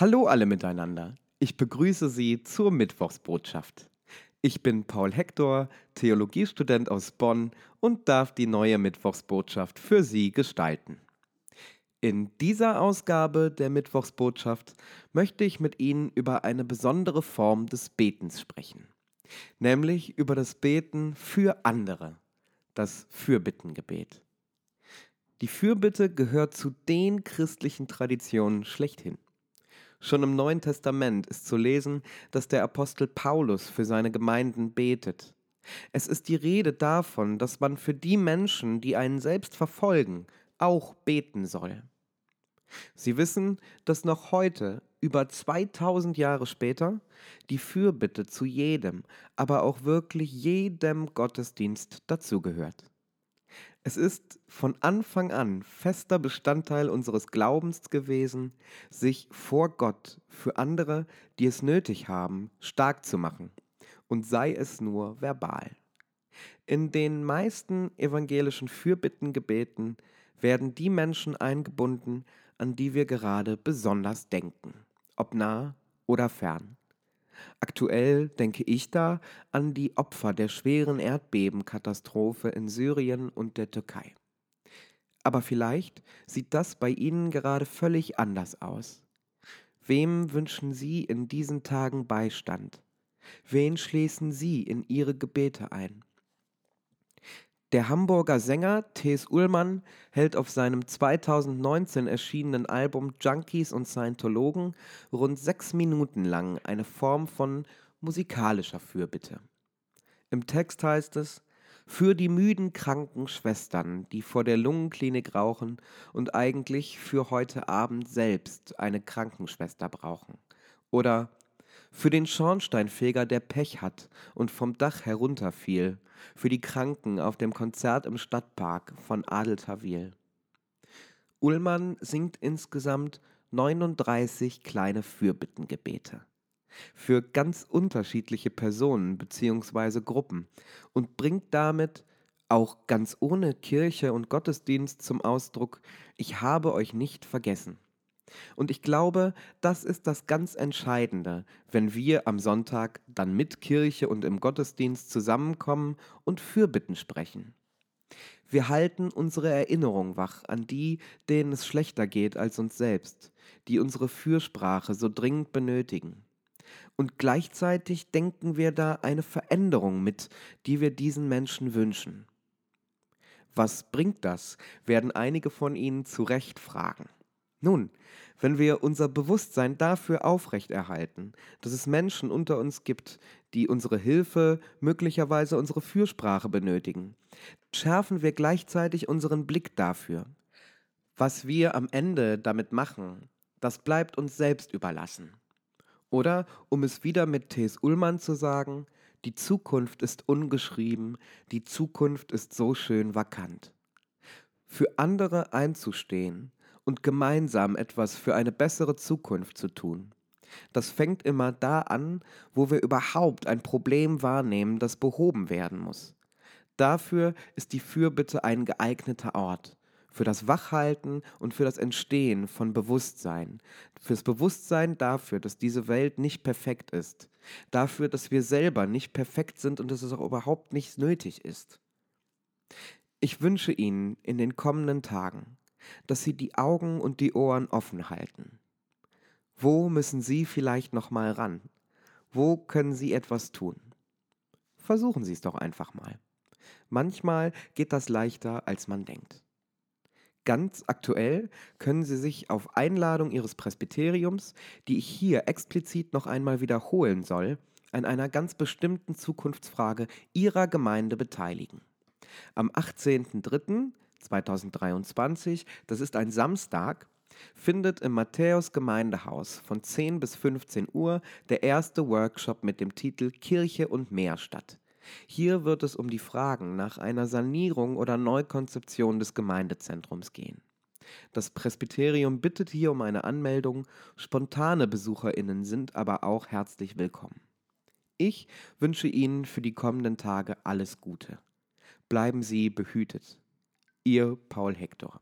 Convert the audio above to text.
Hallo alle miteinander. Ich begrüße Sie zur Mittwochsbotschaft. Ich bin Paul Hector, Theologiestudent aus Bonn und darf die neue Mittwochsbotschaft für Sie gestalten. In dieser Ausgabe der Mittwochsbotschaft möchte ich mit Ihnen über eine besondere Form des Betens sprechen, nämlich über das Beten für andere, das Fürbittengebet. Die Fürbitte gehört zu den christlichen Traditionen schlechthin. Schon im Neuen Testament ist zu lesen, dass der Apostel Paulus für seine Gemeinden betet. Es ist die Rede davon, dass man für die Menschen, die einen selbst verfolgen, auch beten soll. Sie wissen, dass noch heute, über 2000 Jahre später, die Fürbitte zu jedem, aber auch wirklich jedem Gottesdienst dazugehört. Es ist von Anfang an fester Bestandteil unseres Glaubens gewesen, sich vor Gott für andere, die es nötig haben, stark zu machen, und sei es nur verbal. In den meisten evangelischen Fürbittengebeten werden die Menschen eingebunden, an die wir gerade besonders denken, ob nah oder fern. Aktuell denke ich da an die Opfer der schweren Erdbebenkatastrophe in Syrien und der Türkei. Aber vielleicht sieht das bei Ihnen gerade völlig anders aus. Wem wünschen Sie in diesen Tagen Beistand? Wen schließen Sie in Ihre Gebete ein? Der Hamburger Sänger T.S. Ullmann hält auf seinem 2019 erschienenen Album Junkies und Scientologen rund sechs Minuten lang eine Form von musikalischer Fürbitte. Im Text heißt es, für die müden kranken Schwestern, die vor der Lungenklinik rauchen und eigentlich für heute Abend selbst eine Krankenschwester brauchen. Oder für den Schornsteinfeger, der Pech hat und vom Dach herunterfiel, für die Kranken auf dem Konzert im Stadtpark von Adel. Ullmann singt insgesamt 39 kleine Fürbittengebete für ganz unterschiedliche Personen bzw. Gruppen und bringt damit auch ganz ohne Kirche und Gottesdienst zum Ausdruck, ich habe euch nicht vergessen. Und ich glaube, das ist das ganz Entscheidende, wenn wir am Sonntag dann mit Kirche und im Gottesdienst zusammenkommen und Fürbitten sprechen. Wir halten unsere Erinnerung wach an die, denen es schlechter geht als uns selbst, die unsere Fürsprache so dringend benötigen. Und gleichzeitig denken wir da eine Veränderung mit, die wir diesen Menschen wünschen. Was bringt das, werden einige von Ihnen zu Recht fragen. Nun, wenn wir unser Bewusstsein dafür aufrechterhalten, dass es Menschen unter uns gibt, die unsere Hilfe, möglicherweise unsere Fürsprache benötigen, schärfen wir gleichzeitig unseren Blick dafür. Was wir am Ende damit machen, das bleibt uns selbst überlassen. Oder, um es wieder mit T.S. Ullmann zu sagen, die Zukunft ist ungeschrieben, die Zukunft ist so schön vakant. Für andere einzustehen, und gemeinsam etwas für eine bessere Zukunft zu tun. Das fängt immer da an, wo wir überhaupt ein Problem wahrnehmen, das behoben werden muss. Dafür ist die Fürbitte ein geeigneter Ort. Für das Wachhalten und für das Entstehen von Bewusstsein. Fürs Bewusstsein dafür, dass diese Welt nicht perfekt ist. Dafür, dass wir selber nicht perfekt sind und dass es auch überhaupt nicht nötig ist. Ich wünsche Ihnen in den kommenden Tagen dass Sie die Augen und die Ohren offen halten. Wo müssen Sie vielleicht noch mal ran? Wo können Sie etwas tun? Versuchen Sie es doch einfach mal. Manchmal geht das leichter, als man denkt. Ganz aktuell können Sie sich auf Einladung Ihres Presbyteriums, die ich hier explizit noch einmal wiederholen soll, an einer ganz bestimmten Zukunftsfrage Ihrer Gemeinde beteiligen. Am 18.03. 2023, das ist ein Samstag, findet im Matthäus Gemeindehaus von 10 bis 15 Uhr der erste Workshop mit dem Titel Kirche und Meer statt. Hier wird es um die Fragen nach einer Sanierung oder Neukonzeption des Gemeindezentrums gehen. Das Presbyterium bittet hier um eine Anmeldung, spontane Besucherinnen sind aber auch herzlich willkommen. Ich wünsche Ihnen für die kommenden Tage alles Gute. Bleiben Sie behütet. Ihr Paul Hector.